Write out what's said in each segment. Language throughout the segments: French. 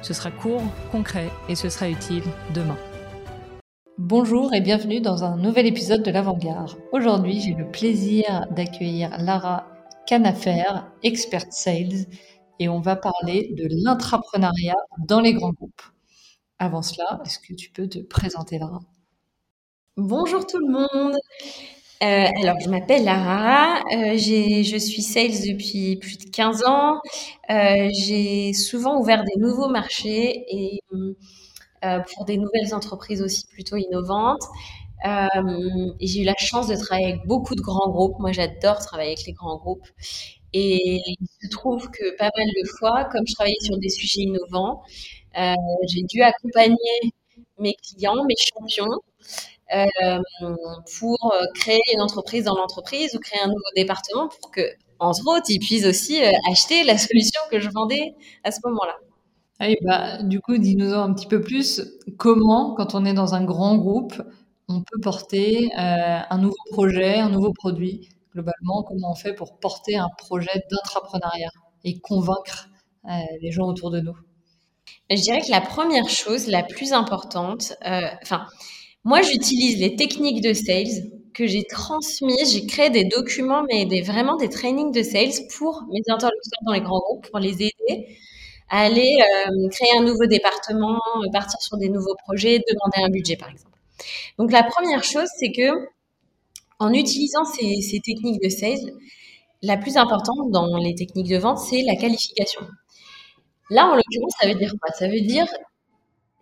Ce sera court, concret et ce sera utile demain. Bonjour et bienvenue dans un nouvel épisode de l'Avant-Garde. Aujourd'hui, j'ai le plaisir d'accueillir Lara Canafer, expert sales, et on va parler de l'intrapreneuriat dans les grands groupes. Avant cela, est-ce que tu peux te présenter, Lara? Bonjour tout le monde. Euh, alors, je m'appelle Lara, euh, je suis sales depuis plus de 15 ans. Euh, j'ai souvent ouvert des nouveaux marchés et pour des nouvelles entreprises aussi plutôt innovantes. J'ai eu la chance de travailler avec beaucoup de grands groupes. Moi, j'adore travailler avec les grands groupes. Et il se trouve que pas mal de fois, comme je travaillais sur des sujets innovants, j'ai dû accompagner mes clients, mes champions, pour créer une entreprise dans l'entreprise ou créer un nouveau département pour que, entre autres, ils puissent aussi euh, acheter la solution que je vendais à ce moment-là. Ah bah, du coup, dis-nous un petit peu plus comment, quand on est dans un grand groupe, on peut porter euh, un nouveau projet, un nouveau produit? Globalement, comment on fait pour porter un projet d'intrapreneuriat et convaincre euh, les gens autour de nous? Je dirais que la première chose, la plus importante, euh, enfin, moi, j'utilise les techniques de sales que j'ai transmises. J'ai créé des documents, mais vraiment des trainings de sales pour mes interlocuteurs dans les grands groupes, pour les aider à aller euh, créer un nouveau département, euh, partir sur des nouveaux projets, demander un budget, par exemple. Donc, la première chose, c'est que en utilisant ces, ces techniques de sales, la plus importante dans les techniques de vente, c'est la qualification. Là, en l'occurrence, ça veut dire quoi? Ça veut dire,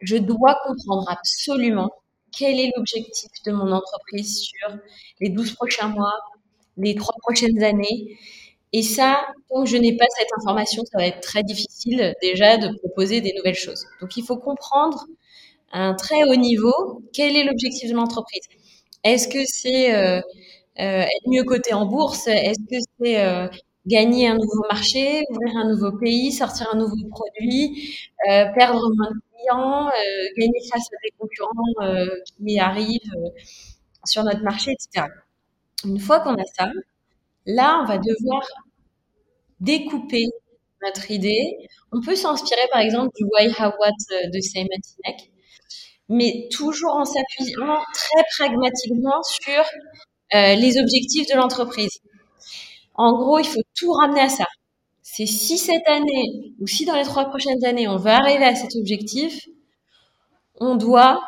je dois comprendre absolument quel est l'objectif de mon entreprise sur les 12 prochains mois, les trois prochaines années? Et ça, tant que je n'ai pas cette information, ça va être très difficile déjà de proposer des nouvelles choses. Donc, il faut comprendre à un très haut niveau quel est l'objectif de l'entreprise? Est-ce que c'est euh, euh, être mieux coté en bourse? Est-ce que c'est euh, gagner un nouveau marché, ouvrir un nouveau pays, sortir un nouveau produit, perdre moins de clients, euh, gagner face à des concurrents euh, qui arrivent sur notre marché, etc. Une fois qu'on a ça, là, on va devoir découper notre idée. On peut s'inspirer par exemple du Why, How, What de Simon Sinek, mais toujours en s'appuyant très pragmatiquement sur euh, les objectifs de l'entreprise. En gros, il faut tout ramener à ça. C'est si cette année ou si dans les trois prochaines années, on veut arriver à cet objectif, on doit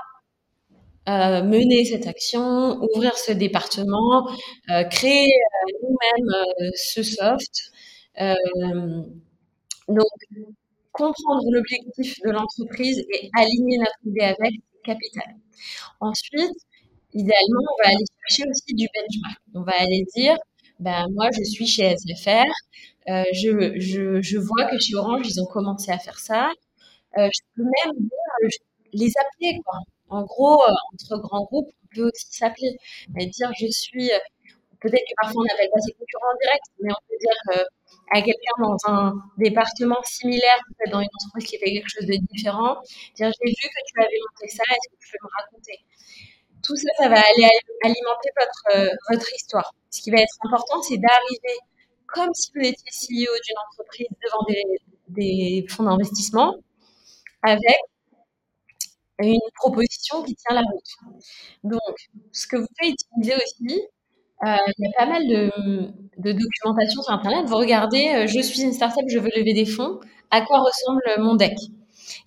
euh, mener cette action, ouvrir ce département, euh, créer euh, nous-mêmes ce soft. Donc, comprendre l'objectif de l'entreprise et aligner notre idée avec, capital. Ensuite, idéalement, on va aller chercher aussi du benchmark. On va aller dire, ben moi, je suis chez SFR, euh, je, je, vois que chez Orange, ils ont commencé à faire ça. Euh, je peux même dire, les appeler, quoi. En gros, euh, entre grands groupes, on peut aussi s'appeler et dire, je suis, peut-être que parfois on n'appelle pas ses concurrents en direct, mais on peut dire à quelqu'un dans un département similaire, peut-être dans une entreprise qui fait quelque chose de différent, dire, j'ai vu que tu avais monté ça, est-ce que tu peux me raconter? Tout ça, ça va aller alimenter votre, votre histoire. Ce qui va être important, c'est d'arriver comme si vous étiez CEO d'une entreprise devant des, fonds d'investissement avec une proposition qui tient la route. Donc, ce que vous pouvez utiliser aussi, euh, il y a pas mal de, de, documentation sur Internet. Vous regardez, euh, je suis une startup, je veux lever des fonds, à quoi ressemble mon deck?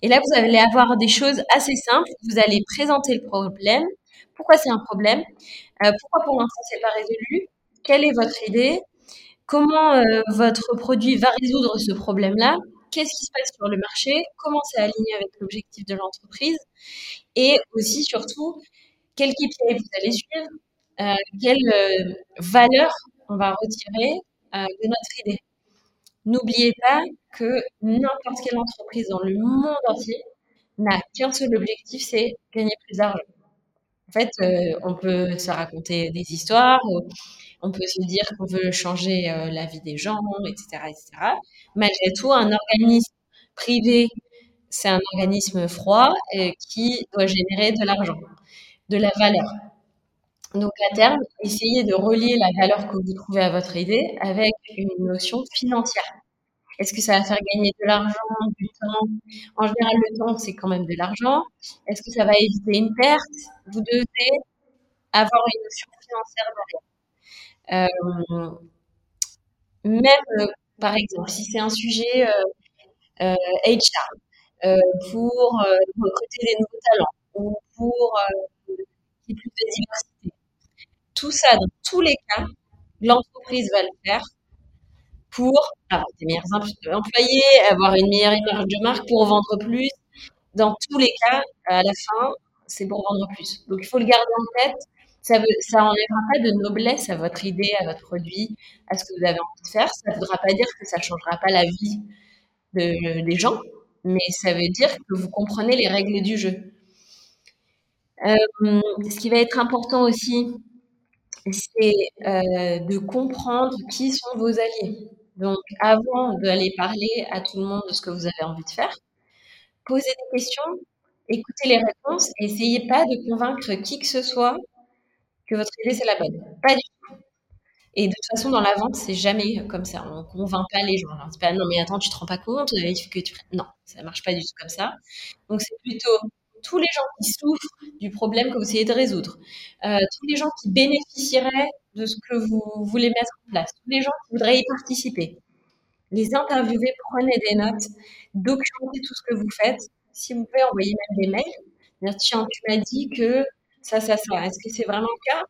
Et là, vous allez avoir des choses assez simples. Vous allez présenter le problème, pourquoi c'est un problème, euh, pourquoi pour l'instant c'est pas résolu, quelle est votre idée, comment euh, votre produit va résoudre ce problème-là, qu'est-ce qui se passe sur le marché, comment c'est aligné avec l'objectif de l'entreprise, et aussi surtout quel KPI vous allez suivre, euh, quelle valeur on va retirer de notre idée? N'oubliez pas que n'importe quelle entreprise dans le monde entier n'a qu'un seul objectif, c'est gagner plus d'argent. En fait, euh, on peut se raconter des histoires, on peut se dire qu'on veut changer euh, la vie des gens, etc., etc. Malgré tout, un organisme privé, c'est un organisme froid euh, qui doit générer de l'argent, de la valeur. Donc à terme, essayez de relier la valeur que vous trouvez à votre idée avec une notion financière. Est-ce que ça va faire gagner de l'argent, du temps? En général, le temps, c'est quand même de l'argent. Est-ce que ça va éviter une perte? Vous devez avoir une notion financière derrière. Euh, même, euh, par exemple, si c'est un sujet HR, euh, pour recruter des nouveaux talents ou pour plus de diversité. Tout ça, dans tous les cas, l'entreprise va le faire pour avoir des meilleurs employés, avoir une meilleure image de marque pour vendre plus. Dans tous les cas, à la fin, c'est pour vendre plus. Donc, il faut le garder en tête. Ça ne ça enlèvera pas de noblesse à votre idée, à votre produit, à ce que vous avez envie de faire. Ça ne voudra pas dire que ça ne changera pas la vie de, des gens, mais ça veut dire que vous comprenez les règles du jeu. Euh, ce qui va être important aussi, c'est euh, de comprendre qui sont vos alliés. Donc, avant d'aller parler à tout le monde de ce que vous avez envie de faire, posez des questions, écoutez les réponses et essayez pas de convaincre qui que ce soit que votre idée c'est la bonne. Pas du tout. Et de toute façon, dans la vente, c'est jamais comme ça. On convainc pas les gens. C'est pas non mais attends, tu te rends pas compte, faut que tu non, ça marche pas du tout comme ça. Donc c'est plutôt tous les gens qui souffrent du problème que vous essayez de résoudre, euh, tous les gens qui bénéficieraient de ce que vous voulez mettre en place, tous les gens qui voudraient y participer. Les interviewer, prenez des notes, documentez tout ce que vous faites. Si vous pouvez, envoyer même des mails. Tiens, tu m'as dit que ça, ça, ça. Est-ce que c'est vraiment le cas?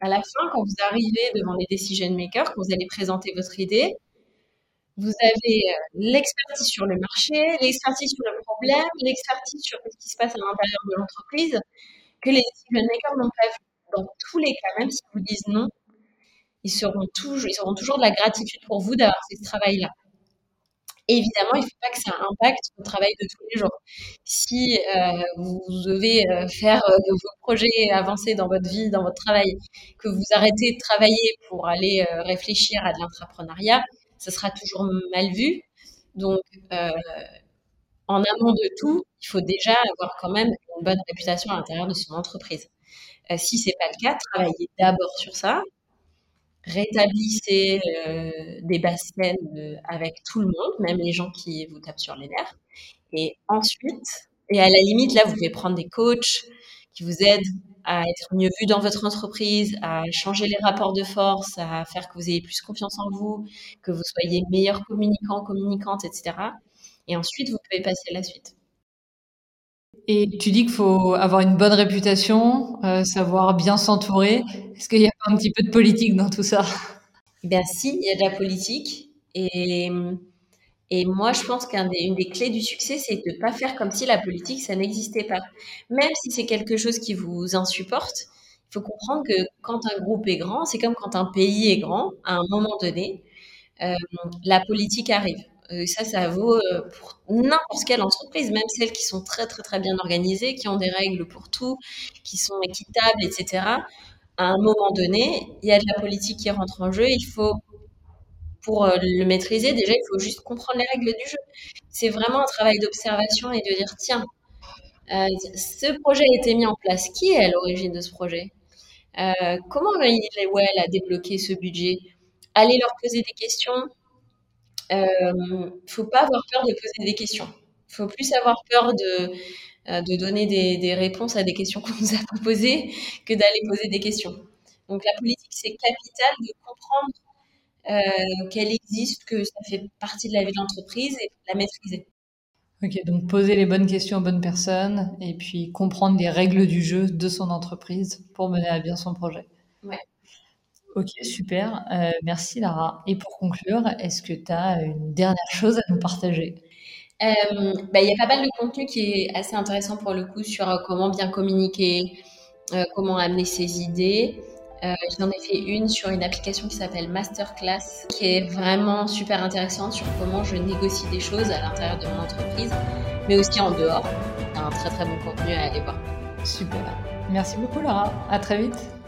À la fin, quand vous arrivez devant les decision makers, quand vous allez présenter votre idée, vous avez euh, l'expertise sur le marché, l'expertise sur le problème, l'expertise sur ce qui se passe à l'intérieur de l'entreprise que les decision makers n'ont pas vu. Dans tous les cas, même s'ils vous disent non, ils seront toujours, auront toujours de la gratitude pour vous d'avoir fait ce travail-là. Évidemment, il ne faut pas que ça impacte le travail de tous les jours. Si euh, vous devez euh, faire euh, vos projets avancer dans votre vie, dans votre travail, que vous arrêtez de travailler pour aller réfléchir à de l'entrepreneuriat, ce sera toujours mal vu. Donc, en amont de tout, il faut déjà avoir quand même une bonne réputation à l'intérieur de son entreprise. si c'est pas le cas, travaillez d'abord sur ça, rétablissez euh, des bassines euh, avec tout le monde, même les gens qui vous tapent sur les nerfs. Et ensuite, et à la limite, là, vous pouvez prendre des coachs qui vous aident à être mieux vu dans votre entreprise, à changer les rapports de force, à faire que vous ayez plus confiance en vous, que vous soyez meilleur communicant, communicante, etc. Et ensuite, vous pouvez passer à la suite. Et tu dis qu'il faut avoir une bonne réputation, euh, savoir bien s'entourer. Est-ce qu'il y a un petit peu de politique dans tout ça? Ben si, il y a de la politique. Et, moi, je pense qu'une des, des clés du succès, c'est de ne pas faire comme si la politique, ça n'existait pas. Même si c'est quelque chose qui vous insupporte, il faut comprendre que quand un groupe est grand, c'est comme quand un pays est grand, à un moment donné, euh, la politique arrive. Euh, ça, ça vaut euh, pour n'importe quelle entreprise, même celles qui sont très, très, très bien organisées, qui ont des règles pour tout, qui sont équitables, etc. À un moment donné, il y a de la politique qui rentre en jeu. Il faut, pour euh, le maîtriser, déjà, il faut juste comprendre les règles du jeu. C'est vraiment un travail d'observation et de dire, tiens, ce projet a été mis en place. Qui est à l'origine de ce projet? Comment il est, ouais, a débloqué ce budget? Allez leur poser des questions, euh, faut pas avoir peur de poser des questions. Il faut plus avoir peur de, euh, de donner des, des, réponses à des questions qu'on nous a proposées que d'aller poser des questions. Donc la politique, c'est capital de comprendre euh, qu'elle existe, que ça fait partie de la vie de l'entreprise et de la maîtriser. Ok, donc poser les bonnes questions aux bonnes personnes et puis comprendre les règles du jeu de son entreprise pour mener à bien son projet. Ouais. Ok, super. Euh, merci Lara. Et pour conclure, est-ce que tu as une dernière chose à nous partager? Euh, bah, Il y a pas mal de contenu qui est assez intéressant pour le coup sur euh, comment bien communiquer, comment amener ses idées. Euh, J'en ai fait une sur une application qui s'appelle Masterclass, qui est vraiment super intéressante sur comment je négocie des choses à l'intérieur de mon entreprise, mais aussi en dehors. Un très très bon contenu à aller voir. Super. Merci beaucoup Laura. À très vite.